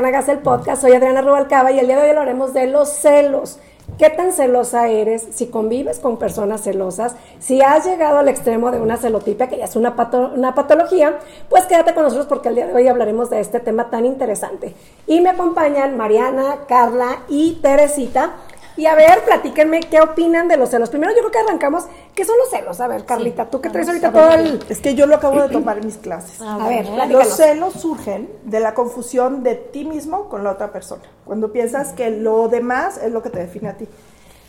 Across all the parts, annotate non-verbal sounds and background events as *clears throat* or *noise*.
Bienvenidos a Luciana el podcast. Soy Adriana Rubalcaba y el día de hoy hablaremos de los celos. ¿Qué tan celosa eres? Si convives con personas celosas, si has llegado al extremo de una celotipia, que ya es una, una patología, pues quédate con nosotros porque el día de hoy hablaremos de este tema tan interesante. Y me acompañan Mariana, Carla y Teresita y a ver, platíquenme qué opinan de los celos. Primero, yo creo que arrancamos. ¿Qué son los celos? A ver, Carlita, tú que traes ahorita todo el. Es que yo lo acabo de *clears throat* tomar en mis clases. A, ver, Los celos surgen de la confusión de ti mismo con la otra persona. Cuando piensas que lo demás es lo que te define a ti.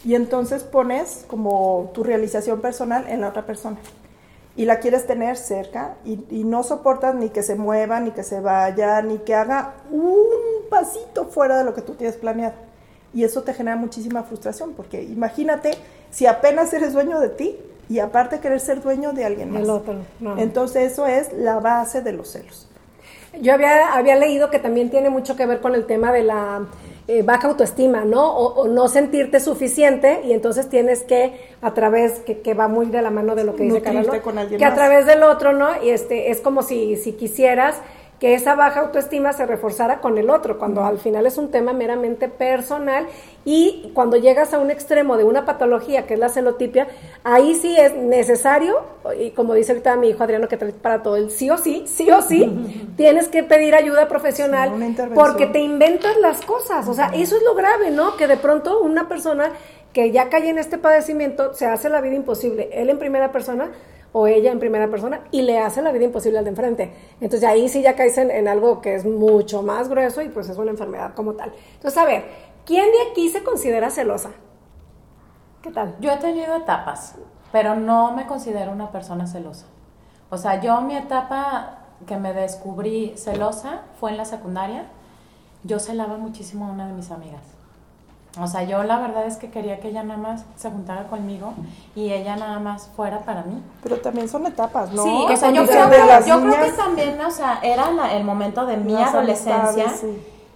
Y entonces pones como tu realización personal en la otra persona. Y la quieres tener cerca y, y no soportas ni que se mueva, ni que se vaya, ni que haga un pasito fuera de lo que tú tienes planeado y eso te genera muchísima frustración, porque imagínate si apenas eres dueño de ti y aparte querer ser dueño de alguien más. Entonces eso es la base de los celos. Yo había, había leído que también tiene mucho que ver con el tema de la eh, baja autoestima, ¿no? O, no sentirte suficiente y entonces tienes que a través, que, que va muy de la mano de lo que dice Carlos, que a través del otro, ¿no? Y este, es como si, si quisieras que esa baja autoestima se reforzara con el otro, cuando al final es un tema meramente personal y cuando llegas a un extremo de una patología que es la celotipia, ahí sí es necesario, y como dice ahorita mi hijo Adriano que trae para todo, el sí o sí, sí o sí, *laughs* tienes que pedir ayuda profesional porque te inventas las cosas, o sea, eso es lo grave, ¿no? Que de pronto una persona que ya cae en este padecimiento se hace la vida imposible, él en primera persona, o ella en primera persona y le hace la vida imposible al de enfrente. Entonces ahí sí ya caes en, algo que es mucho más grueso y pues es una enfermedad como tal. Entonces, a ver, ¿quién de aquí se considera celosa? ¿Qué tal? Yo he tenido etapas, pero no me considero una persona celosa. O sea, yo mi etapa que me descubrí celosa fue en la secundaria. Yo celaba muchísimo a una de mis amigas. O sea, yo la verdad es que quería que ella nada más se juntara conmigo y ella nada más fuera para mí. Pero también son etapas, ¿no? Sí, o sea, yo, creo, que, yo creo que también, o sea, era el momento de mi adolescencia.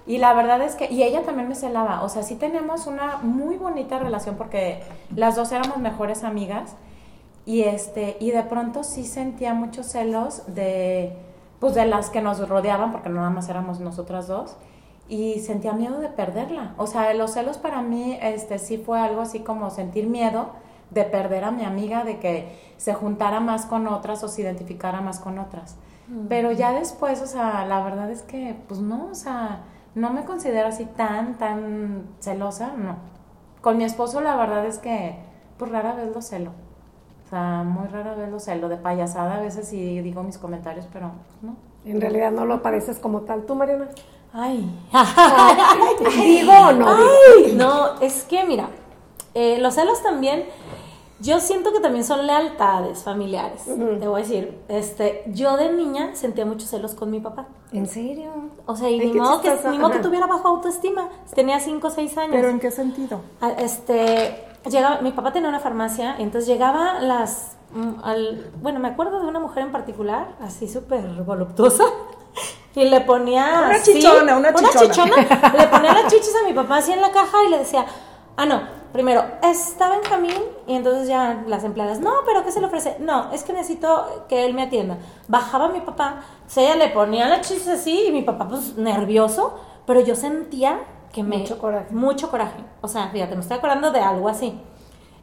Y la verdad es que, y ella también me celaba, o sea, sí teníamos una muy bonita relación porque las dos éramos mejores amigas y este, y de pronto sí sentía muchos celos de, pues de las que nos rodeaban porque nada más éramos nosotras dos y sentía miedo de perderla. O sea, los celos para mí este, sí fue algo así como sentir miedo de perder a mi amiga, de que se juntara más con otras o se identificara más con otras. Mm. Pero ya después, o sea, la verdad es que, pues no, o sea, no me considero así tan, tan celosa, no. Con mi esposo la verdad es que, pues rara vez lo celo. O sea, muy rara vez lo celo, de payasada a veces sí digo mis comentarios, pero no. En realidad no lo pareces como tal. ¿Tú, Mariana? Ay. ¿Digo o no? No, es que mira, eh, los celos también, yo siento que también son lealtades familiares. Te voy a decir, este, yo de niña sentía muchos celos con mi papá. ¿En serio? O sea, y ni modo, que, ni modo que tuviera bajo autoestima. Tenía 5 o 6 años. ¿Pero en qué sentido? Ah, este, llegaba, mi papá tenía una farmacia, entonces llegaba las mm, al, bueno, me acuerdo de una mujer en particular, así súper voluptuosa, y le ponía. Una chichona, una chichona. *laughs* le ponía las chichis a mi papá así en la caja y le decía, ah, no, primero, está Benjamín y entonces ya las empleadas, no, pero ¿qué se le ofrece? No, es que necesito que él me atienda. Bajaba mi papá, o ella le ponía las chichis así y mi papá, pues nervioso, pero yo sentía que me. Mucho coraje. Mucho coraje. O sea, fíjate, me estoy acordando de algo así.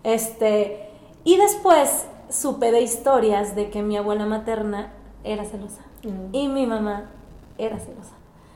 Este. Y después supe de historias de que mi abuela materna era celosa. Mm. Y mi mamá era celosa.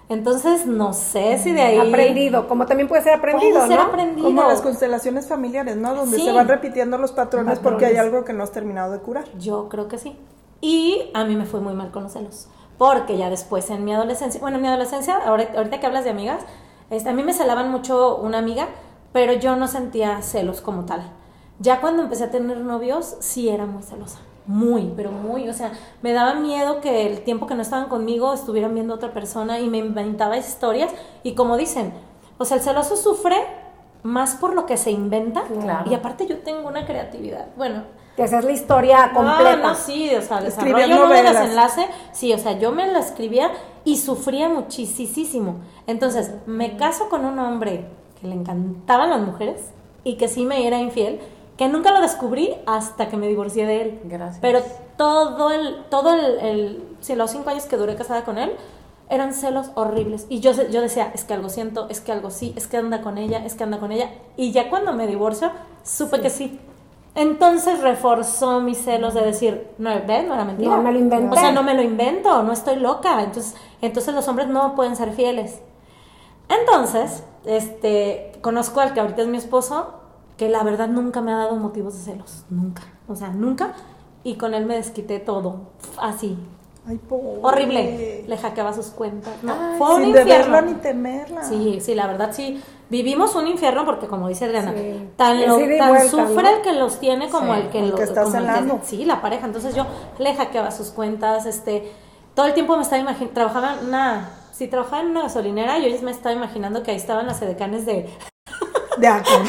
Entonces, no sé si de ahí... Aprendido, como también puede ser aprendido, puede ser aprendido. Como las constelaciones familiares, ¿no? Donde se van repitiendo los patrones, porque hay algo que no has terminado de curar. Yo creo que sí. Y a mí me fue muy mal con los celos. Porque ya después en mi adolescencia, bueno, en mi adolescencia, ahorita, que hablas de amigas, este, a mí me celaban mucho una amiga, pero yo no sentía celos como tal. Ya cuando empecé a tener novios, sí era muy celosa muy, pero muy, o sea, me daba miedo que el tiempo que no estaban conmigo estuvieran viendo a otra persona y me inventaba historias y como dicen, o sea, el celoso sufre más por lo que se inventa y aparte yo tengo una creatividad, bueno. Que hacer la historia completa. No, no, sí, o sea, desarrollo un desenlace, sí, o sea, yo me la escribía y sufría muchísimo. Entonces, me caso con un hombre que le encantaban las mujeres y que sí me era infiel, que nunca lo descubrí hasta que me divorcié de él. Gracias. Pero todo el, todo el, los cinco años que duré casada con él, eran celos horribles. Y yo, yo decía, es que algo siento, es que algo sí, es que anda con ella, es que anda con ella. Y ya cuando me divorcio, supe que sí. Entonces reforzó mis celos de decir, no, ¿ves? No era mentira. No me lo inventé. O sea, no me lo invento, no estoy loca. Entonces, entonces los hombres no pueden ser fieles. Entonces, este, conozco al que ahorita es mi esposo, que la verdad nunca me ha dado motivos de celos. Nunca. O sea, nunca. Y con él me desquité todo. Así, Ay, pobre. horrible. Le hackeaba sus cuentas. No, Ay, fue un sin infierno. ni temerla. Sí, sí, la verdad sí. Vivimos un infierno porque, como dice Adriana, Sí. tan, lo- tan vuelta, sufre ¿no? el que los tiene como Sí, el que el lo que está como el sí, la pareja. Entonces yo le hackeaba sus cuentas, este, todo el tiempo me estaba imaginando, trabajaba en una, si trabajaba en una gasolinera, yo ya me estaba imaginando que ahí estaban las edecanes de, De alcohol. *laughs*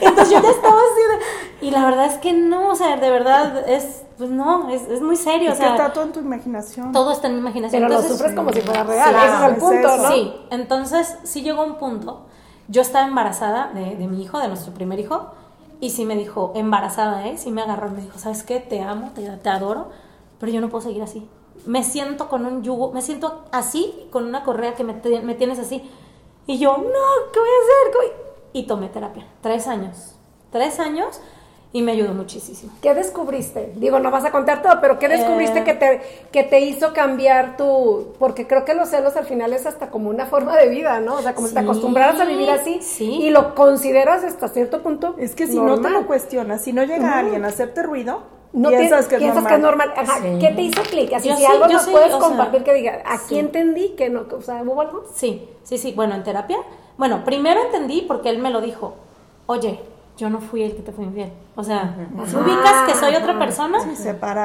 entonces yo ya estaba así de, y la verdad es que no, o sea, de verdad es, pues no, es, es muy serio, o Es que sea, está todo en tu imaginación. todo está en mi imaginación. Pero lo Entonces, sufres como si fuera real. Claro, Ese es el es punto, eso. ¿no? Sí, entonces sí llegó un punto. Yo estaba embarazada de, de mi hijo, de nuestro primer hijo, y sí me dijo, embarazada, ¿eh? Sí me agarró y me dijo, ¿sabes qué? Te amo, te, te adoro, pero yo no puedo seguir así. Me siento con un yugo, me siento así, con una correa que me, te- me tienes así. Y yo, no, ¿qué voy a hacer? ¿Qué voy-?" Y tomé terapia, tres años. Tres años y me ayudó muchísimo. ¿Qué descubriste? Digo, no vas a contar todo, pero ¿qué descubriste Eh. que, te, que te hizo cambiar tu...? Porque creo que los celos al final es hasta como una forma de vida, ¿no? O sea, como si te Sí, acostumbraras a vivir así sí. y lo consideras hasta cierto punto Es que si no te lo cuestionas, si no llega alguien a hacerte ruido, No piensas, que, es piensas normal. que es normal. Ajá, Sí. ¿Qué te hizo clic? Así, Yo si sí, algo nos sí, puedes sea, compartir que diga, aquí sí. entendí que no, o sea, ¿hubo algo? Sí, sí, sí. Bueno, en terapia. Bueno, primero entendí porque él me lo dijo. Oye, yo no fui el que te fue infiel. O sea, si ubicas que soy otra persona,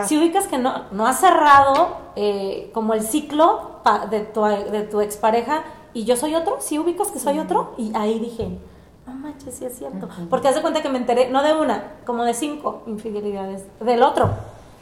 si ubicas que no, no has cerrado eh, como el ciclo de, tu, de tu expareja y yo soy otro, si ubicas que soy otro, y ahí dije, no manches, sí es cierto. Porque haz de cuenta que me enteré, no de una, como de cinco infidelidades del otro.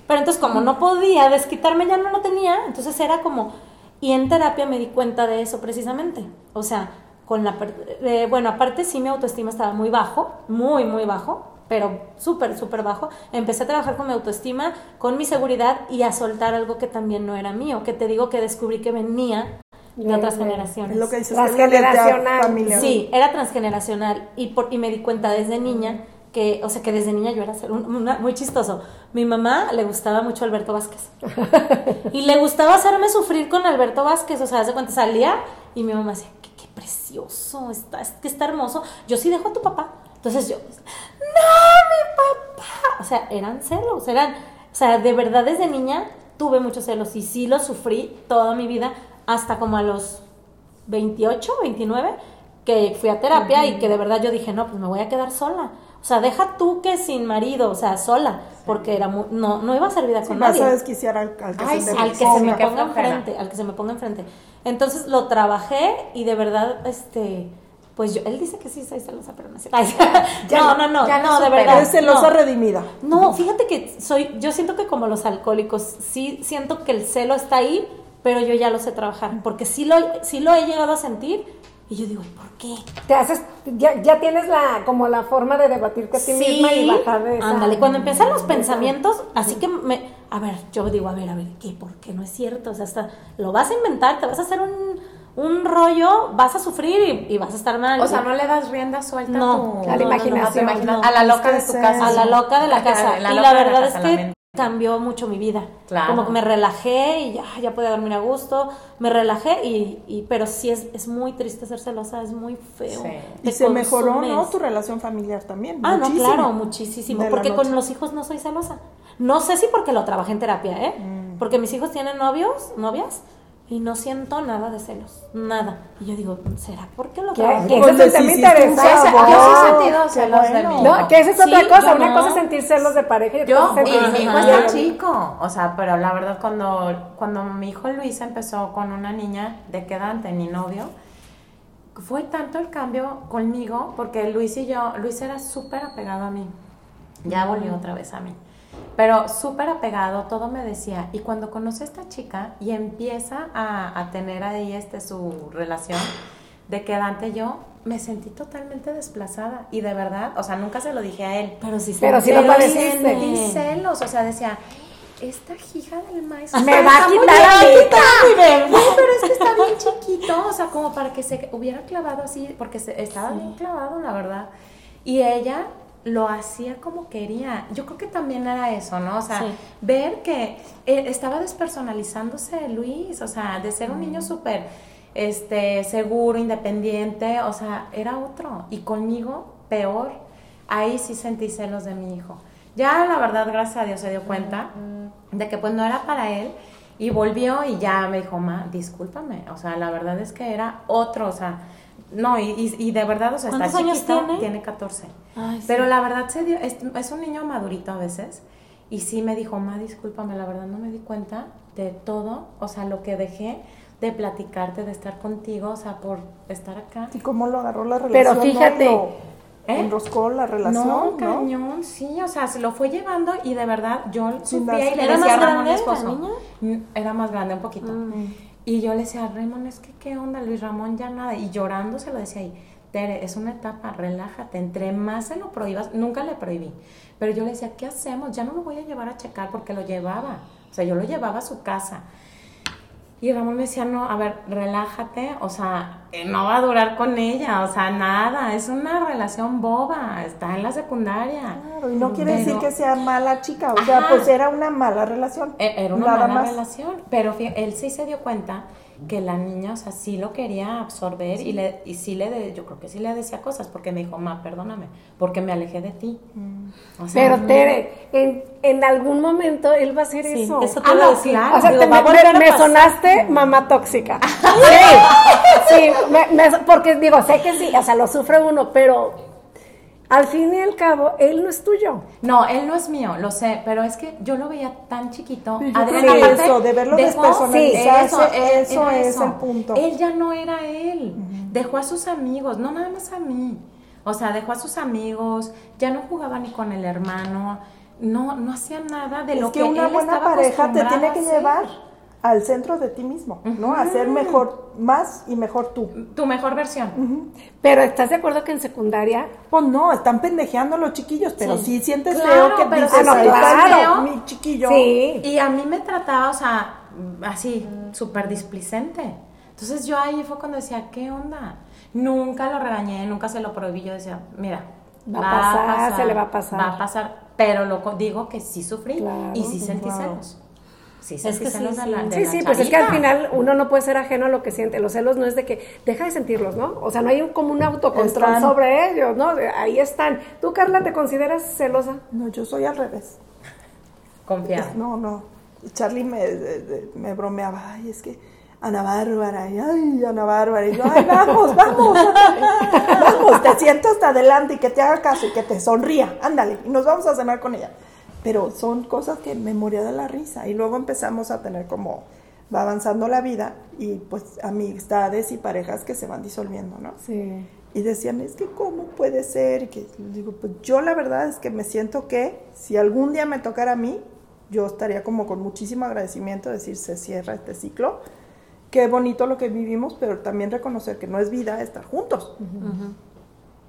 Pero entonces como no podía desquitarme, ya no lo tenía, entonces era como... Y en terapia me di cuenta de eso precisamente. O sea, con la... per- eh, bueno, aparte sí mi autoestima estaba muy bajo, muy, muy bajo, pero súper, súper bajo. Empecé a trabajar con mi autoestima, con mi seguridad y a soltar algo que también no era mío, que te digo que descubrí que venía de otras generaciones. Es lo que dices, Las que es la herencia generacional. familiar. Sí, era transgeneracional y, por, y me di cuenta desde niña que, o sea, que desde niña yo era ser un- una- muy chistoso. Mi mamá le gustaba mucho Alberto Vázquez *laughs* y le gustaba hacerme sufrir con Alberto Vázquez, o sea, hace cuenta salía y mi mamá qué precioso, está, es que está hermoso. Yo sí dejo a tu papá. Entonces yo, no, mi papá. O sea, eran celos, eran, o sea, de verdad desde niña tuve muchos celos y sí los sufrí toda mi vida hasta como a los 28, 29, que fui a terapia y que de verdad yo dije, no, pues me voy a quedar sola. O sea, deja tú que sin marido, o sea, sola, porque era mu- no, no iba a ser vida Sí, con vas nadie. a desquiciar al, al que Ay, se sí, al que se Sí, me ponga enfrente, al que se me ponga enfrente. Entonces lo trabajé y de verdad, este, pues yo, él dice que sí soy celosa, pero no es cierto. Ay, *laughs* no, no, no, ya lo no, de verdad. Eres celosa no. redimida. No, fíjate que soy, yo siento que como los alcohólicos, sí siento que el celo está ahí, pero yo ya lo sé trabajar, porque sí lo, sí lo he llegado a sentir y yo digo, "¿Y ¿por qué? Te haces, ya, ya tienes la, como la forma de debatirte a ti misma y bajar de esa... Ándale, cuando empiezan los pensamientos, así que me, a ver, yo digo, a ver, a ver, ¿qué? ¿Por qué no es cierto? O sea, hasta, lo vas a inventar, te vas a hacer un, un rollo, vas a sufrir y, y vas a estar mal. O sea, no le das rienda suelta No, a tu, no, no, no, a tu imagina- no. a la loca de tu casa. a la loca de la casa. La y la verdad es la que. Cambió mucho mi vida. Claro. Como que me relajé y ya, ya podía dormir a gusto. Me relajé y, y pero sí es, es muy triste ser celosa, es muy feo. Sí. Y se mejoró, ¿no? Tu relación familiar también. Ah, no, claro, muchísimo. De Porque con los hijos no soy celosa. No sé si porque lo trabajé en terapia, ¿eh? Mm. Porque mis hijos tienen novios, novias, y no siento nada de celos. Nada. Y yo digo, ¿será porque lo ¿Qué? trabajé? ¿Qué? Ese es un sí, tema sí, sí, interesante. sí, sí, Yo sí he sentido celos de mí. No, que esa es Sí, otra cosa. Una no. cosa es sentir celos de pareja y otra Yo, cosa es y sentir mi hijo está de- chico, o sea, pero la verdad cuando, cuando mi hijo Luis empezó con una niña de qué edad mi novio, fue tanto el cambio conmigo, porque Luis y yo, Luis era súper apegado a mí, ya volvió otra vez a mí, pero súper apegado, todo me decía, y cuando conoce a esta chica y empieza a, a tener ahí este su relación, de que Dante yo me sentí totalmente desplazada, y de verdad, o sea, nunca se lo dije a él, Pero sí, Pero sí lo celos padeciste. sentí celos, o sea, decía, esta hija del maíz Me va a está muy quitar a mí. bonita". sea, como para que se hubiera clavado así, porque se, estaba bien clavado, la verdad. Y ella lo hacía como quería. Yo creo que también era eso, ¿no? O sea, ver que eh, estaba despersonalizándose Luis, o sea, de ser un niño súper este, seguro, independiente, o sea, era otro. Y conmigo, peor. Ahí sí sentí celos de mi hijo. Ya, la verdad, gracias a Dios se dio cuenta de que pues no era para él. Y volvió y ya me dijo, ma, discúlpame. O sea, la verdad es que era otro, o sea, no, y, y, de verdad, o sea, está chiquito, tiene? tiene 14. Pero la verdad se dio, es, es, un niño madurito a veces. Y sí me dijo, ma, discúlpame, la verdad no me di cuenta de todo, o sea, lo que dejé de platicarte, de estar contigo, o sea, por estar acá. ¿Y cómo lo agarró la relación? Pero fíjate, ¿Eh? enroscó la relación. No, cañón, sí, o sea, se lo fue llevando y de verdad yo sufría y le decía a Ramón, esposo. Mm, era más grande un poquito. Mm. Y yo le decía, Ramón, es que qué onda, Luis Ramón, ya nada. Y llorando se lo decía ahí, Tere, es una etapa, relájate. Entre más se lo prohíbas, nunca le prohibí. Pero yo le decía, ¿qué hacemos? Ya no lo voy a llevar a checar porque lo llevaba. O sea, yo lo llevaba a su casa. Y Ramón me decía, no, a ver, relájate, o sea, eh, no va a durar con ella, o sea, nada, es una relación boba, está en la secundaria. Claro, y no quiere decir que sea mala chica, o sea, pues era una mala relación. E, era una mala relación, pero él sí se dio cuenta que la niña, o sea, sí lo quería absorber y, le, y sí le, yo creo que sí le decía cosas, porque me dijo, ma, perdóname, porque me alejé de ti. Mm. Pero Tere, en, en, algún momento él va a hacer eso. Eso te ah, lo claro. O sea, me, sonaste *laughs* mamá tóxica. *laughs* sí, sí, porque digo, sé que sí, o sea, lo sufre uno, pero al fin y al cabo, él no es tuyo. No, él no es mío, lo sé, pero es que yo lo veía tan chiquito. Adrián, eso, de verlo despersonalizado, eso, eso, es el punto. Él ya no era él. Dejó a sus amigos, no nada más a mí. O sea, dejó a sus amigos, ya no jugaba ni con el hermano, no, no hacía nada de lo que, que una buena pareja te tiene que llevar al centro de ti mismo, ¿no? A ser mejor, más y mejor tú. Tu mejor versión. Pero ¿estás de acuerdo que en secundaria? Pues no, están pendejeando los chiquillos, pero sí, sientes feo que pero dices, claro, mi chiquillo. Sí. Y a mí me trataba, o sea, así, súper displicente. Entonces yo ahí fue cuando decía, ¿qué onda? Nunca lo regañé, nunca se lo prohibí. Yo decía, mira, va, a pasar, se le va a pasar. Va a pasar, pero lo digo que sí sufrí y sí sentí celos. Sí, sí, sí, sí, pues es que al final uno no puede ser ajeno a lo que siente. Los celos no es de que deja de sentirlos, ¿no? O sea, no hay un, como un autocontrol sobre ellos, ¿no? Ahí están. ¿Tú, Carla, te consideras celosa? No, yo soy al revés. Confiada. No, no. Charlie me, me bromeaba, ay, es que Ana Bárbara, ay, Ana Bárbara, y yo, ay, vamos, *laughs* vamos, vamos, te siento hasta adelante y que te haga caso y que te sonría, ándale, y nos vamos a cenar con ella pero son cosas que me moría de la risa. Y luego empezamos a tener como, va avanzando la vida y pues amistades y parejas que se van disolviendo, ¿no? Sí. Y decían, es que cómo puede ser, y que digo, pues yo la verdad es que me siento que si algún día me tocara a mí, yo estaría como con muchísimo agradecimiento, decir, se cierra este ciclo, qué bonito lo que vivimos, pero también reconocer que no es vida estar juntos.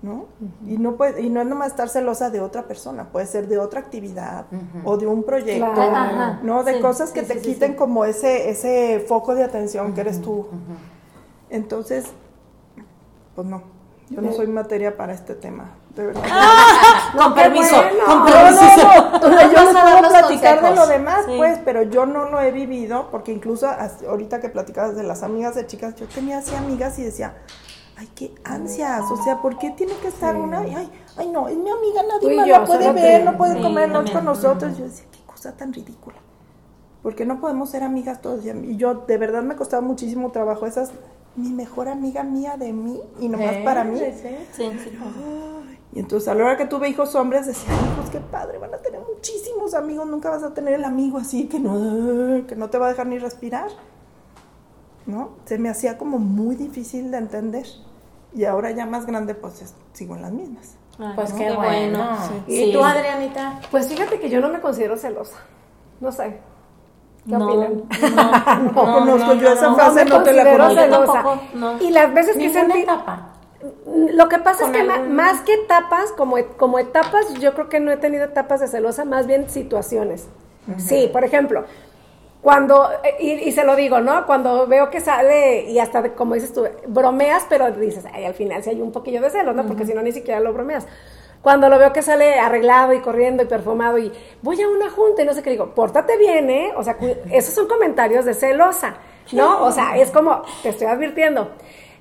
¿No? Y no puede, y no es nomás estar celosa de otra persona, puede ser de otra actividad o de un proyecto, ¿no? De cosas que te quiten como ese, ese foco de atención que eres tú. Entonces, pues no, yo no soy materia para este tema, de verdad. *laughs* con permiso, con permiso. No, no, *laughs* yo no puedo platicar de lo demás, pues, pero yo no lo he vivido, porque incluso ahorita que platicabas de las amigas de chicas, yo tenía así amigas y decía, ay, qué ansias, o sea, ¿por qué tiene que estar una? Ay, ay, no, es mi amiga, nadie más la puede ver, no puede comer lunch con nosotros. Yo decía, qué cosa tan ridícula. Porque no podemos ser amigas todos. Y yo, de verdad, me costaba muchísimo trabajo. Esa es mi mejor amiga mía de mí y nomás para mí. Sí, sí. y entonces, a la hora que tuve hijos hombres, decía, hijos, qué padre, van a tener muchísimos amigos, nunca vas a tener el amigo así que no, que no te va a dejar ni respirar. ¿No? Se me hacía como muy difícil de entender. Y ahora ya más grande, pues sigo en las mismas. pues qué, bueno. ¿Y tú, Adrianita? Pues fíjate que yo no me considero celosa. No sé. ¿Qué no, opinan? No, *laughs* no, conozco yo esa frase, no, te la conozco. y las veces que sentí... etapa. Lo que pasa es que más que etapas, como, como etapas, yo creo que no he tenido etapas de celosa, más bien situaciones. Sí, por ejemplo, cuando, y, se lo digo, ¿no? Cuando veo que sale y hasta, como dices tú, bromeas, pero dices, ay, al final sí hay un poquillo de celos, ¿no? Porque si no, ni siquiera lo bromeas. Cuando lo veo que sale arreglado y corriendo y perfumado y voy a una junta y no sé qué digo, pórtate bien, ¿eh? O sea, *laughs* esos son comentarios de celosa, ¿no? O sea, es como, te estoy advirtiendo.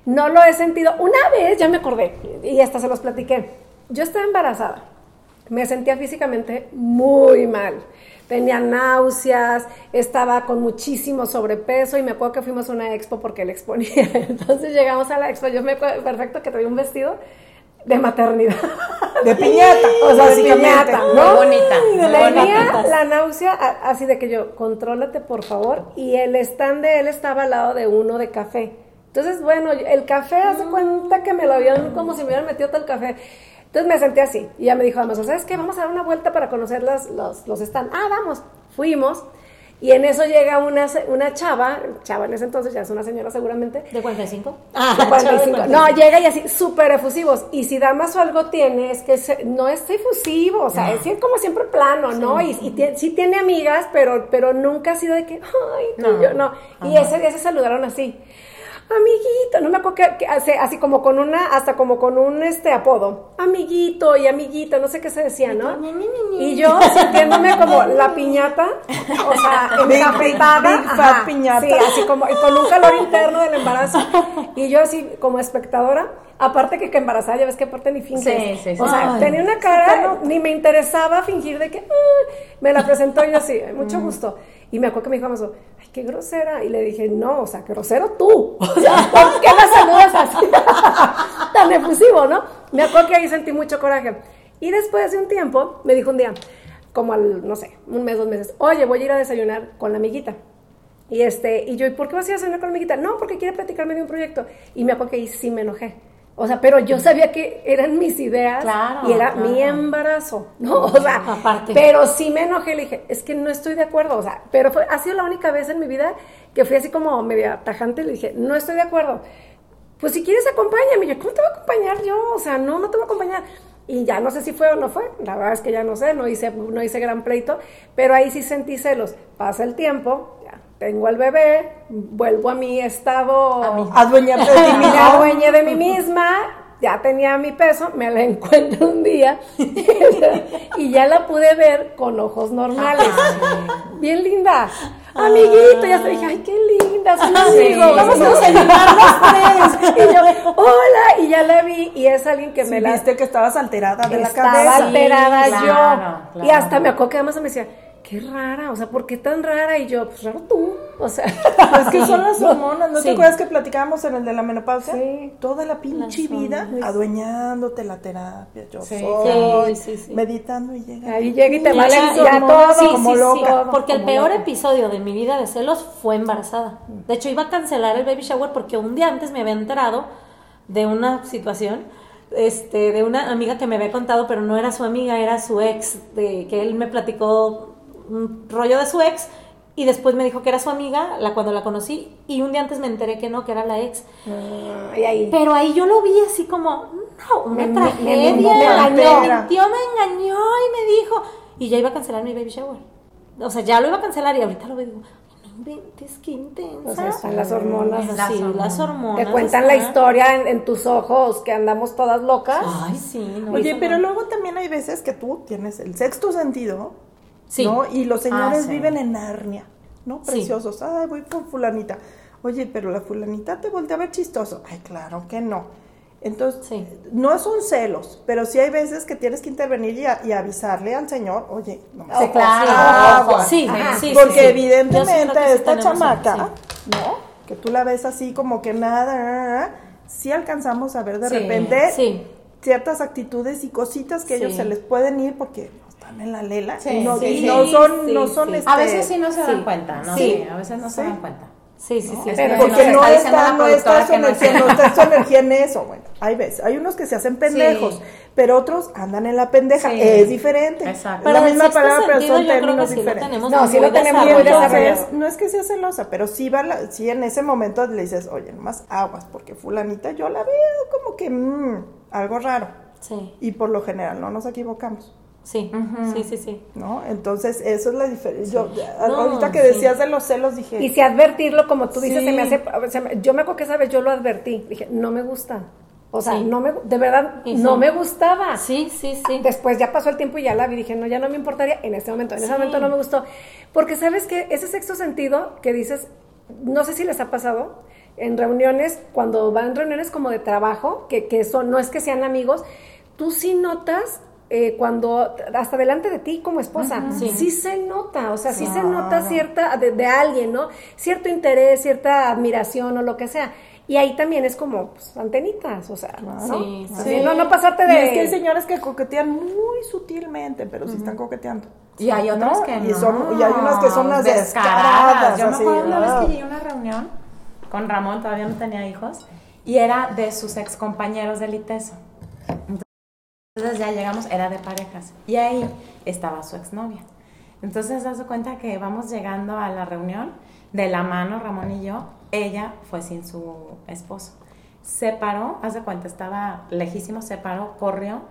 No lo he sentido. Una vez, ya me acordé, y hasta se los platiqué. Yo estaba embarazada. Me sentía físicamente muy mal tenía náuseas, estaba con muchísimo sobrepeso y me acuerdo que fuimos a una expo porque le exponía. *laughs* Entonces llegamos a la expo, yo me acuerdo perfecto que traía un vestido de maternidad. De piñata. o sea, de piñata, ¿no? Muy bonita. Tenía la náusea así de que yo, contrólate por favor. Y el stand de él estaba al lado de uno de café. Entonces, bueno, el café, hace cuenta que me lo habían como si me hubieran metido todo el café. Entonces me senté así y ya me dijo además, ¿sabes qué? Vamos a dar una vuelta para conocer los, los, los stands. Ah, vamos. Fuimos. Y en eso llega una, una chava, chava en ese entonces, ya es una señora seguramente. ¿De 45? Ah, de 45. No, llega y así, súper efusivos. Y si Damas o algo tiene, es que no es efusivo, o sea, es como siempre plano, ¿no? Y, sí tiene amigas, pero, pero nunca ha sido de que, ay, no, yo no. Y ese día se saludaron así amiguito, no me acuerdo que, así como con una, hasta como con un este apodo, amiguito y amiguita, no sé qué se decía, ¿no? Y yo sintiéndome como la piñata, o sea, *laughs* encafetada, piñata. Sí, así como, y con un calor interno del embarazo, y yo así como espectadora, aparte que que embarazada, ya ves que aparte ni finges. Sí, sí, sí. O sea, tenía una cara, ni me interesaba fingir de que, ah", me la presentó yo así, mucho mm. gusto. Y me acuerdo que me dijo, qué grosera. Y le dije, no, o sea, grosero tú. *laughs* O sea, ¿por qué la saludas así? *laughs* Tan efusivo, ¿no? Me acuerdo que ahí sentí mucho coraje. Y después de un tiempo, me dijo un día, como al, no sé, un mes, dos meses, oye, voy a ir a desayunar con la amiguita. Y este, y yo, ¿y por qué vas a ir a desayunar con la amiguita? No, porque quiere platicarme de un proyecto. Y me acuerdo que ahí sí me enojé. O sea, pero yo sabía que eran mis ideas y era mi embarazo, ¿no? O sea, *laughs* Aparte. pero sí me enojé, le dije, es que no estoy de acuerdo, o sea, pero fue, ha sido la única vez en mi vida que fui así como media tajante, le dije, no estoy de acuerdo. Pues si quieres acompáñame, yo, ¿cómo te voy a acompañar yo? O sea, no, no te voy a acompañar. Y ya no sé si fue o no fue, la verdad es que ya no sé, no hice, no hice gran pleito, pero ahí sí sentí celos. Pasa el tiempo, tengo al bebé, vuelvo a mi estado a de mí, *laughs* adueñé de mí misma, ya tenía mi peso, me la *laughs* encuentro un día *laughs* y ya la pude ver con ojos normales. Bien linda. Amiguito, ya te dije, ay, qué linda, son amigos, vamos a los tres. Y yo, hola, y ya la vi, y es alguien que me la. Viste que estabas alterada de la cabeza. Estaba alterada yo. Y hasta me acuerdo que además me decía, qué rara, o sea, ¿por qué tan rara? Y yo, pues raro tú, o sea. *laughs* es que son las hormonas, ¿no te acuerdas que platicábamos en el de la menopausia? Sí. Toda la pinche vida adueñándote la terapia, yo sí, soy, meditando y llega. Ahí llega y te vale todo como loca. porque el peor episodio de mi vida de celos fue embarazada. De hecho, iba a cancelar el baby shower porque un día antes me había enterado de una situación este, de una amiga que me había contado, pero no era su amiga, era su ex, de que él me platicó un rollo de su ex y después me dijo que era su amiga, la cuando la conocí, y un día antes me enteré que no, que era la ex. Pero ahí yo lo vi así como, no, una tragedia, me, mintió, me engañó y me dijo, y ya iba a cancelar mi baby shower. O sea, ya lo iba a cancelar y ahorita lo veo digo, no inventes, qué intensa. O sea, están las hormonas. sí, las hormonas. Te cuentan la historia en, tus ojos, que andamos todas locas. Ay, sí. Oye, pero luego también hay veces que tú tienes el sexto sentido ¿no? Y los señores ah, viven en Narnia, ¿no? Preciosos. Ay, voy por fulanita. Oye, pero la fulanita te voltea a ver chistoso. Ay, claro que no. Entonces, no son celos, pero sí hay veces que tienes que intervenir y, avisarle al señor, oye, no sí, claro, sí, sí, porque evidentemente esta chamaca, ¿no? Que tú la ves así como que nada, sí alcanzamos a ver de repente ciertas actitudes y cositas que ellos se les pueden ir porque en la lela. no, no son, no son este... A veces sí no se dan cuenta, ¿no? Sí, a veces no se dan cuenta. Sí, sí, sí. Pero porque no, está, no está, su energía, no está su energía en eso. Bueno, hay veces, hay unos que se hacen pendejos, pero otros andan en la pendeja. Es diferente. Exacto. Pero la misma palabra, pero son términos diferentes. no, sí lo tenemos muy desarrollado. No es que sea celosa, pero sí va la, sí en ese momento le dices, oye, nomás aguas, porque fulanita yo la veo como que mmm, algo raro. Sí. Y por lo general no nos equivocamos. Sí, sí, sí, sí. ¿No? Entonces, eso es la diferencia. ahorita que decías de los celos, dije... Y si advertirlo, como tú dices, se me hace... yo me acuerdo que esa vez yo lo advertí. Dije, no me gusta. O sea, no me, de verdad, no me gustaba. Sí, sí, sí. Después ya pasó el tiempo y ya la vi. Dije, no, ya no me importaría en este momento. En ese momento no me gustó. Porque, ¿sabes que Ese sexto sentido que dices, no sé si les ha pasado, en reuniones, cuando van reuniones como de trabajo, que, que son, no es que sean amigos, tú sí notas eh, cuando hasta delante de ti como esposa, sí. se nota, o sea, sí, se nota cierta, de, alguien, ¿no? Cierto interés, cierta admiración o lo que sea. Y ahí también es como pues, antenitas, o sea, ¿no? Sí, sí. No, no pasarte de... Y es que hay señores que coquetean muy sutilmente, pero sí están coqueteando. Y hay otras que y, son, y hay unas que son las descaradas. Yo me acuerdo una vez que llegué a una reunión con Ramón, todavía no tenía hijos, y era de sus ex compañeros del ITESO. Entonces ya llegamos, era de parejas. Y ahí estaba su exnovia. Entonces, das cuenta que vamos llegando a la reunión de la mano, Ramón y yo. Ella fue sin su esposo. Se paró, haz de cuenta, estaba lejísimo, se paró, corrió.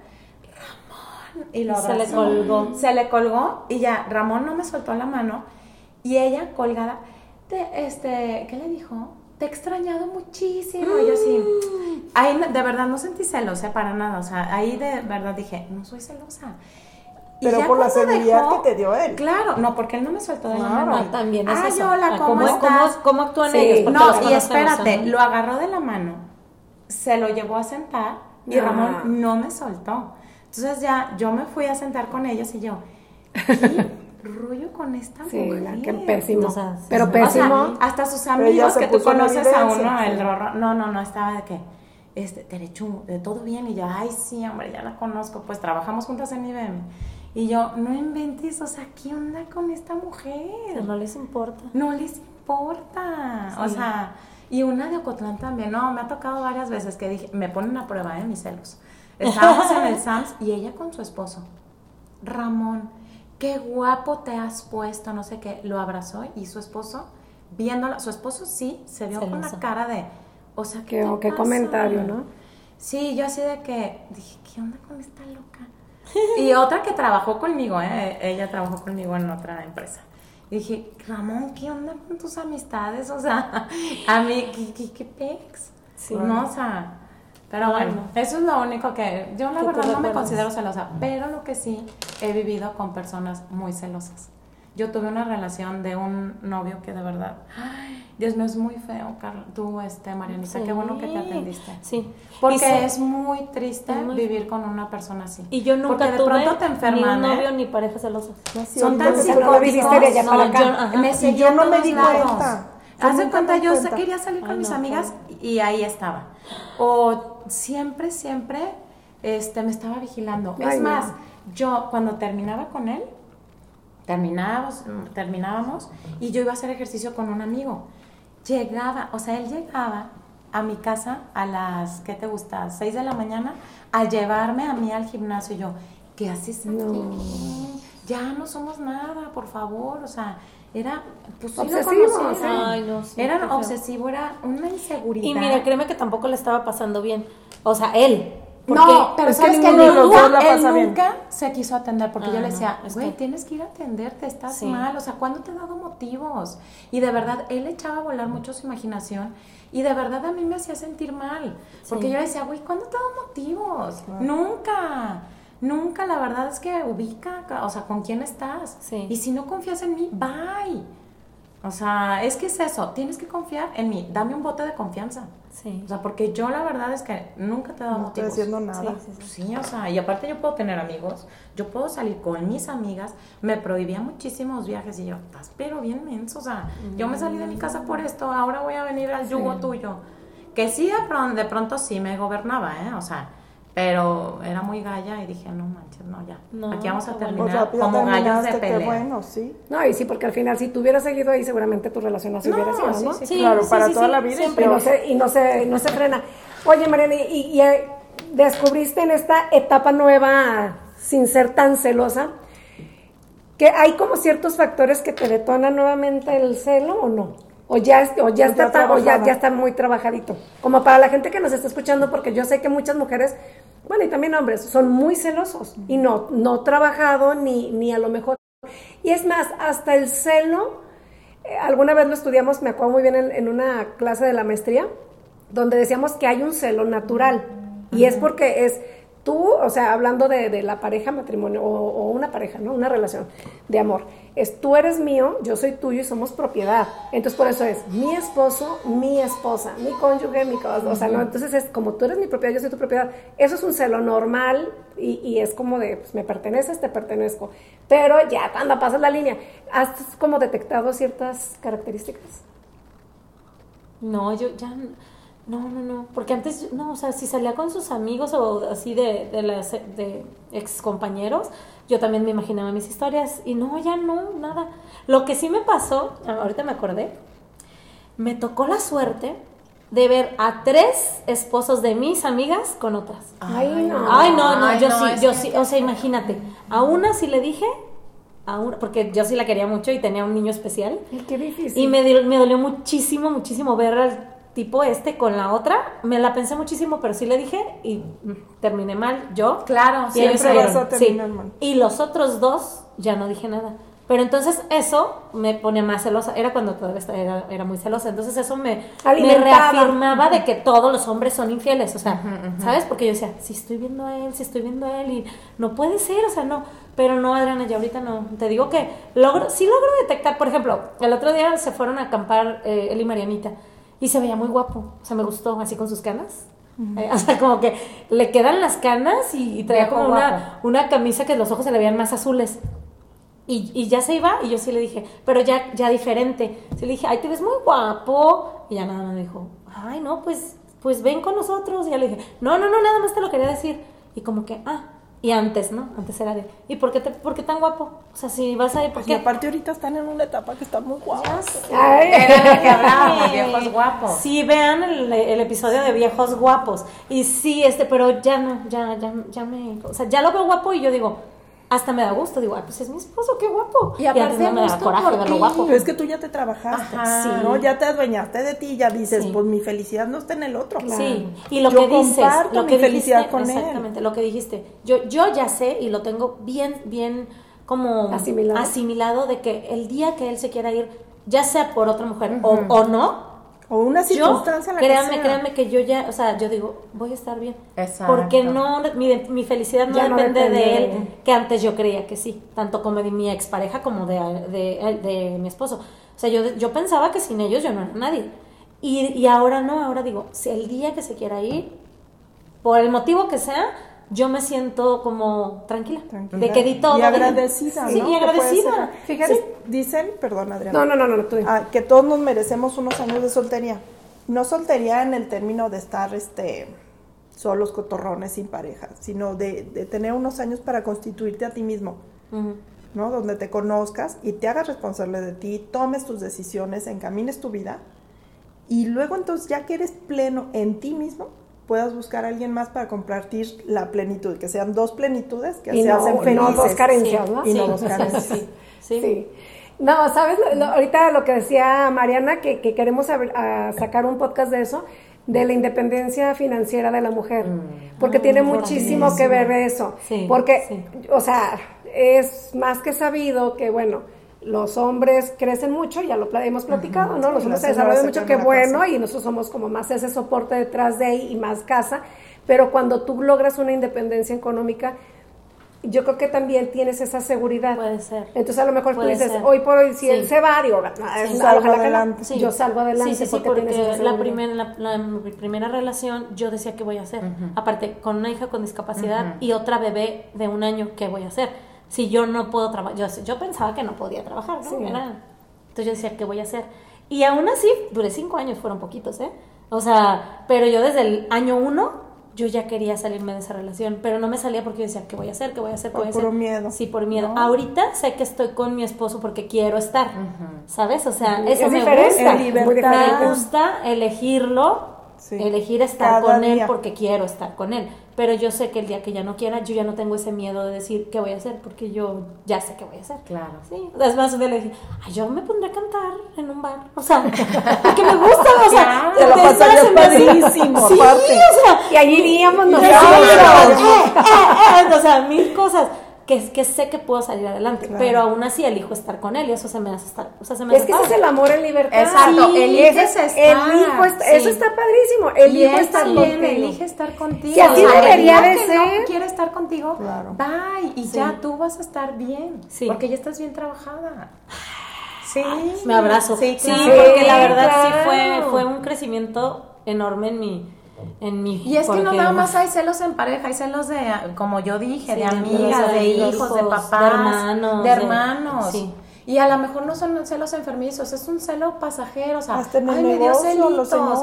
Ramón. Y lo Se le colgó. Se le colgó y ya, Ramón no me soltó la mano. Y ella colgada, este, ¿qué le dijo? Te he extrañado muchísimo. Y yo sí, mm. ahí de verdad no sentí celos, ¿eh? para nada. O sea, ahí de verdad dije, no soy celosa. Pero por la seguridad que te dio él. Claro, no, porque él no me sueltó de la mano. Ah, también es ah, eso. hola, ah, ¿cómo, estás? ¿Cómo, actúan ellos? No, y espérate, lo agarró de la mano, se lo llevó a sentar y Ramón no me soltó. Entonces ya yo me fui a sentar con ellos y yo, *laughs* rollo con esta sí, mujer. qué pésimo. pero pésimo. hasta sus amigos que tú conoces a uno, el no, no, no, estaba de que, este, derecho, de todo bien, y yo, ay, sí, hombre, ya la conozco, pues trabajamos juntas en IBM. Y yo, no inventes, o sea, ¿qué onda con esta mujer? no les importa. No les importa. O sea, y una de Ocotlán también, no, me ha tocado varias veces que dije, me ponen a prueba, ¿eh? Mis celos. Estábamos en el SAMS y ella con su esposo, Ramón qué guapo te has puesto, no sé qué, lo abrazó y su esposo, viéndola, su esposo sí, se vio con la cara de, o sea, ¿qué, qué, qué comentario, ¿no? Sí, yo así de que dije, ¿qué onda con esta loca? *laughs* y otra que trabajó conmigo, ¿eh? ella trabajó conmigo en otra empresa. Y dije, Ramón, ¿qué onda con tus amistades? *laughs* O sea, a mí, ¿qué, qué, qué pex? Sí. No, o sea, pero bueno, eso es lo único que yo la verdad no me considero celosa, pero lo que sí he vivido con personas muy celosas. Yo tuve una relación de un novio que de verdad, ay, Dios mío, es muy feo, Carla. Tú, este, Marianita, qué bueno que te atendiste. Sí. Porque es muy triste vivir con una persona así. Y yo nunca de pronto te enferman, ni un novio ni pareja celosa. Son tan psicóticos. No, me yo no me di cuenta. Haz de cuenta, yo quería salir con mis amigas y ahí estaba. O siempre, siempre este, me estaba vigilando. es más, yo cuando terminaba con él, terminábamos, terminábamos y yo iba a hacer ejercicio con un amigo. Llegaba, o sea, él llegaba a mi casa a las, ¿qué te gusta? 6 de la mañana a llevarme a mí al gimnasio. Y yo, ¿qué haces aquí? Ya no somos nada, por favor. O sea, era pues, obsesivo, era obsesivo, era una inseguridad. Y mira, créeme que tampoco le estaba pasando bien. O sea, él. no, pero sabes que, él nunca, él nunca se quiso atender porque yo le decía, güey, tienes que ir a atenderte, estás mal, o sea, ¿cuándo te he dado motivos? Y de verdad, él echaba a volar mucho su imaginación y de verdad a mí me hacía sentir mal, porque yo le decía, güey, ¿cuándo te he dado motivos? Nunca. Nunca, la verdad es que ubica, o sea, con quién estás. Y si no confías en mí, bye. O sea, es que es eso, tienes que confiar en mí, dame un bote de confianza. Sí. O sea, porque yo la verdad es que nunca te he dado no estoy haciendo nada. Sí, o sea, y aparte yo puedo tener amigos, yo puedo salir con mis amigas, me prohibía muchísimos viajes y yo, estás pero bien menso, o sea, yo me salí de mi casa por esto, ahora voy a venir al yugo tuyo. Que sí, de pronto, de pronto sí me gobernaba, ¿eh? O sea, pero era muy galla y dije, no manches, no, ya. Aquí vamos a terminar como gallos de pelea. bueno, sí. No, y sí, porque al final, si tú hubieras seguido ahí, seguramente tu relación no se hubiera sido, ¿no? Sí, sí, claro, para toda la vida. Y no, se, y no, se, no se frena. Oye, Mariana, y, y, eh, descubriste en esta etapa nueva, sin ser tan celosa, que hay como ciertos factores que te detonan nuevamente el celo o no? o ya, o ya, está, o ya, ya está muy trabajadito. Como para la gente que nos está escuchando, porque yo sé que muchas mujeres bueno, y también hombres, son muy celosos y no, no trabajado ni, ni a lo mejor. Y es más, hasta el celo, eh, alguna vez lo estudiamos, me acuerdo muy bien en, una clase de la maestría, donde decíamos que hay un celo natural. Y es porque es tú, o sea, hablando de, la pareja, matrimonio, o, una pareja, ¿no? Una relación de amor. Es tú eres mío, yo soy tuyo y somos propiedad. Entonces, por eso es mi esposo, mi esposa, mi cónyuge, mi cosa. O sea, ¿no? Entonces es como tú eres mi propiedad, yo soy tu propiedad. Eso es un celo normal y, es como de, pues me perteneces, te pertenezco. Pero ya cuando pasas la línea, ¿has como detectado ciertas características? No, yo ya no, no, no, porque antes, no, o sea, si salía con sus amigos o así de, de, las, de ex compañeros, yo también me imaginaba mis historias y no, ya no, nada. Lo que sí me pasó, ahorita me acordé, me tocó la suerte de ver a tres esposos de mis amigas con otras. Ay, no. Ay, no, no, yo sí, yo sí, o sea, imagínate, a una sí le dije, a una, porque yo sí la quería mucho y tenía un niño especial. Qué difícil. Y me, me dolió muchísimo, muchísimo ver al tipo este con la otra, me la pensé muchísimo, pero sí le dije y terminé mal yo. Claro, siempre vas a terminar mal. Y los otros dos ya no dije nada. Pero entonces eso me pone más celosa. Era cuando todavía era, era muy celosa. Entonces eso me, me, reafirmaba de que todos los hombres son infieles. O sea, ¿sabes? Porque yo decía, si estoy viendo a él, si estoy viendo a él, y no puede ser, o sea, no. Pero no, Adriana, ya ahorita no. Te digo que logro, sí logro detectar, por ejemplo, el otro día se fueron a acampar eh, él y Marianita. Y se veía muy guapo, o sea, me gustó, así con sus canas. Eh, o sea, como que le quedan las canas y, traía como una, una, camisa que los ojos se le veían más azules. Y, y, ya se iba y yo sí le dije, pero ya, ya diferente. Sí le dije, ay, te ves muy guapo. Y ya nada me dijo, ay, no, pues, pues ven con nosotros. Y ya le dije, no, no, no, nada más te lo quería decir. Y como que, ah, y antes, ¿no? Antes era de, ¿y por qué, te, por qué tan guapo? O sea, si vas a ir, porque aparte ahorita están en una etapa que están muy guapos. Era que *laughs* hablábamos, viejos guapos. Sí, vean el, el, episodio de viejos guapos. Y sí, este, pero ya no, ya, ya, ya me, o sea, ya lo veo guapo y yo digo, hasta me da gusto, digo, ay, pues es mi esposo, qué guapo. Y aparte no me coraje verlo guapo. Pero es que tú ya te trabajaste, sí. ¿no? Ya te adueñaste de ti, ya dices, pues mi felicidad no está en el otro. Sí, y lo que dices, lo que mi felicidad con exactamente, lo que dijiste. Yo, yo ya sé y lo tengo bien, bien como asimilado. asimilado de que el día que él se quiera ir, ya sea por otra mujer o, o no, o una circunstancia yo, créanme, créanme que yo ya, o sea, yo digo, voy a estar bien. Porque no, mi, mi felicidad no depende de él, que antes yo creía que sí, tanto como de mi expareja como de, de, de, mi esposo. O sea, yo, yo pensaba que sin ellos yo no era nadie. Y, y ahora no, ahora digo, si el día que se quiera ir, por el motivo que sea, yo me siento como tranquila, de que di todo. Y agradecida. Sí, y agradecida. Fíjate, dicen, perdón Adriana. No, no, no, no, ah, que todos nos merecemos unos años de soltería. No soltería en el término de estar este solos, cotorrones, sin pareja, sino de, tener unos años para constituirte a ti mismo. ¿no? Donde te conozcas y te hagas responsable de ti, tomes tus decisiones, encamines tu vida y luego entonces ya que eres pleno en ti mismo, puedas buscar a alguien más para compartir la plenitud, que sean dos plenitudes que se hacen felices. No dos carencias, ¿no? Y no dos carencias. Sí. sí. No, ¿sabes? ahorita lo que decía Mariana, que, queremos sacar un podcast de eso, de la independencia financiera de la mujer, mm. porque tiene muchísimo que ver eso. porque, o sea, es más que sabido que, bueno, los hombres crecen mucho, ya lo hemos platicado, ¿no? Los hombres se desarrollan mucho, qué bueno, y nosotros somos como más ese soporte detrás de ahí y más casa, pero cuando tú logras una independencia económica, yo creo que también tienes esa seguridad. Puede ser. Entonces a lo mejor tú dices, hoy por hoy, si él se va, digo, salgo adelante. yo salgo adelante. Sí, sí, porque, porque la, primera la, primera relación yo decía, ¿qué voy a hacer? Aparte, con una hija con discapacidad y otra bebé de un año, ¿qué voy a hacer? Si yo no puedo trabajar, yo, yo, pensaba que no podía trabajar, ¿no? entonces yo decía, ¿qué voy a hacer? Y aún así, duré cinco años, fueron poquitos, ¿eh? O sea, pero yo desde el año uno, yo ya quería salirme de esa relación, pero no me salía porque yo decía, ¿qué voy a hacer? ¿Qué voy a hacer? ¿Qué voy a hacer? Por miedo. Sí, por miedo. Ahorita sé que estoy con mi esposo porque quiero estar, ¿sabes? O sea, eso es me gusta. Me gusta elegirlo elegir estar con él porque quiero estar con él. Pero yo sé que el día que ya no quiera, yo ya no tengo ese miedo de decir qué voy a hacer, porque yo ya sé qué voy a hacer. Claro. Sí. Es más, día le dije, Ay, yo me pondré a cantar en un bar. O sea, que me gusta, o sea, te lo pasarías padrísimo, sí, aparte. O sea, y allí iríamos nosotros. Eh, eh, eh, o sea, mil cosas que, que sé que puedo salir adelante, pero aún así elijo estar con él y eso se me hace estar, o sea, se me Es que ese es el amor en libertad. Exacto, sí, eliges estar. Elijo eso está padrísimo, elijo estar contigo. elige estar contigo. Si así o sea, debería de que ser. no quiere estar contigo, Claro. bye, y ya tú vas a estar bien, Sí. porque ya estás bien trabajada. Sí. Me abrazo. Sí, Sí, claro. porque la verdad sí fue, fue un crecimiento enorme en mi, en mi Y es que no nada más hay celos en pareja, hay celos de, como yo dije, Sí, de de amigas, de hijos, de de papás, hermanos, de de- hermanos. sí. Y a lo mejor no son celos enfermizos, es un celo pasajero, o sea, Hasta en el ay, me dio negocio, celitos, los señores,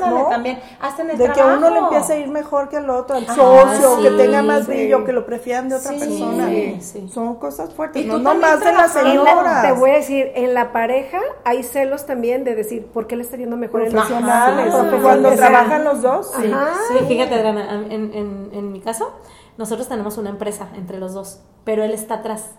ándale, ¿no? también, hasta en el De que uno le empiece a ir mejor que al otro, al Ajá, socio, que tenga más sí. brillo, que lo prefieran de otra Sí, persona. sí, sí. Son cosas fuertes, Y no nomás de las la- señoras. te voy a decir, en la pareja hay celos también de decir, ¿por qué le está yendo mejor profesionales, Ajá. cuando trabajan los dos. Sí. Fíjate, Adriana, en, en, en mi caso, nosotros tenemos una empresa entre los dos, pero él está atrás.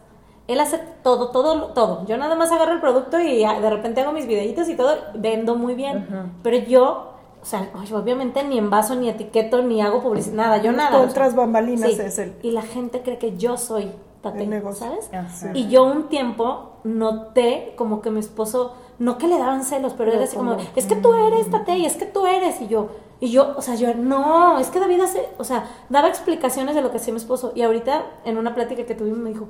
Él hace todo, todo, todo. Yo nada más agarro el producto y ah, de repente hago mis videitos y todo, vendo muy bien. Pero yo, o sea, obviamente ni envaso, ni etiqueto, ni hago publicidad, nada, yo nada. Todo o sea, bambalinas sí. es el- Y la gente cree que yo soy tate, El negocio. ¿sabes? Ajá. Y yo un tiempo noté como que mi esposo, no que le daban celos, pero él Pero así como, como, es que tú eres tate y es que tú eres. Y yo, y yo, o sea, yo, no, es que David hace, o sea, daba explicaciones de lo que hacía mi esposo. Y ahorita en una plática que tuvimos me dijo,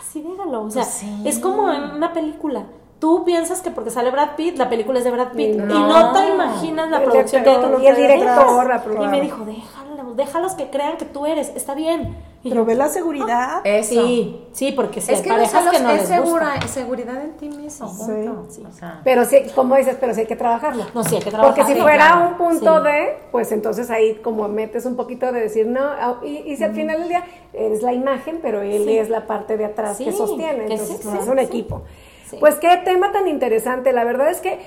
así déjalo. O sea, Pues sí. es como en una película. Tú piensas que porque sale Brad Pitt, la película es de Brad Pitt. No. Y no te imaginas la El producción que y el director, la Y me dijo, déjalos, déjalos que crean que tú eres, está bien. Y Pero yo, ve la seguridad. Eso. Sí, sí, porque si es que parejas que no es les gusta. segura, seguridad en ti mismo, Sí, punto. sí. O sea, Pero sí, como dices, pero sí hay que trabajarlo. No, sí hay que trabajar. Porque si Sí, fuera claro. un punto Sí. de, pues entonces ahí como metes un poquito de decir no, ah, y, y si al final del día es la imagen, pero él Sí. es la parte de atrás Sí, que sostiene, que entonces sí, pues, sí, es un sí. equipo. Sí. Pues qué tema tan interesante, la verdad es que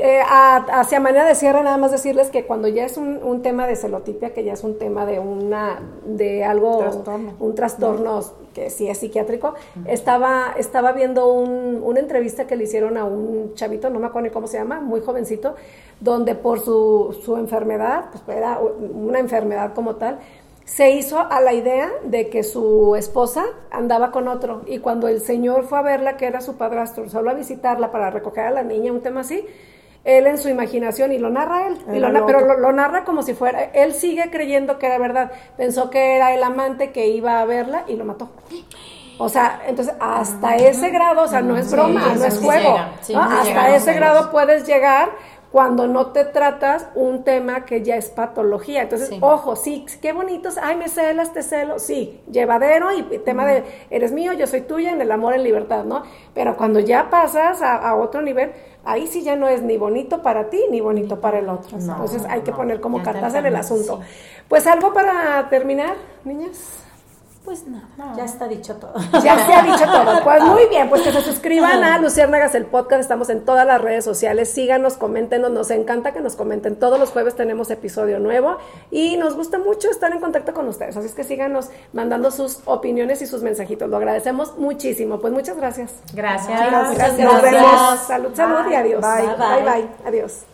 eh, a- hacia manera de cierre nada más decirles que cuando ya es un, un tema de celotipia, que ya es un tema de una, de algo, Trastorno. un trastorno que sí es psiquiátrico, estaba, estaba viendo un- una entrevista que le hicieron a un chavito, no me acuerdo ni cómo se llama, muy jovencito, donde por su, su enfermedad, pues era una enfermedad como tal, se hizo a la idea de que su esposa andaba con otro. Y cuando el señor fue a verla, que era su padrastro, solo a visitarla para recoger a la niña, un tema así, él en su imaginación, y lo narra él, y Era lo na- pero lo, lo narra como si fuera, él sigue creyendo que era verdad, pensó que era el amante que iba a verla y lo mató. O sea, entonces hasta ese grado, o sea, no es broma, no es sí juego, llega, sí, ¿no? sí hasta ese grado puedes llegar cuando no te tratas un tema que ya es patología. Entonces, Sí. ojo, sí, qué bonitos, ay, me celas, te celo, sí, llevadero y tema de, eres mío, yo soy tuya, en el amor, en libertad, ¿no? Pero cuando ya pasas a, a otro nivel, ahí sí ya no es ni bonito para ti ni bonito para el otro. No, Entonces hay que poner como cartas en el asunto. Pues algo para terminar, niñas. Pues nada, ya está dicho todo. *laughs* Ya se ha dicho todo. Pues muy bien, pues que se suscriban a Luciérnagas el podcast. Estamos en todas las redes sociales. Síganos, coméntenos. Nos encanta que nos comenten. Todos los jueves tenemos episodio nuevo y nos gusta mucho estar en contacto con ustedes. Así es que síganos mandando sus opiniones y sus mensajitos. Lo agradecemos muchísimo. Pues muchas gracias. gracias. Gracias. Nos vemos. Salud, salud y adiós. Bye. bye. bye. Adiós.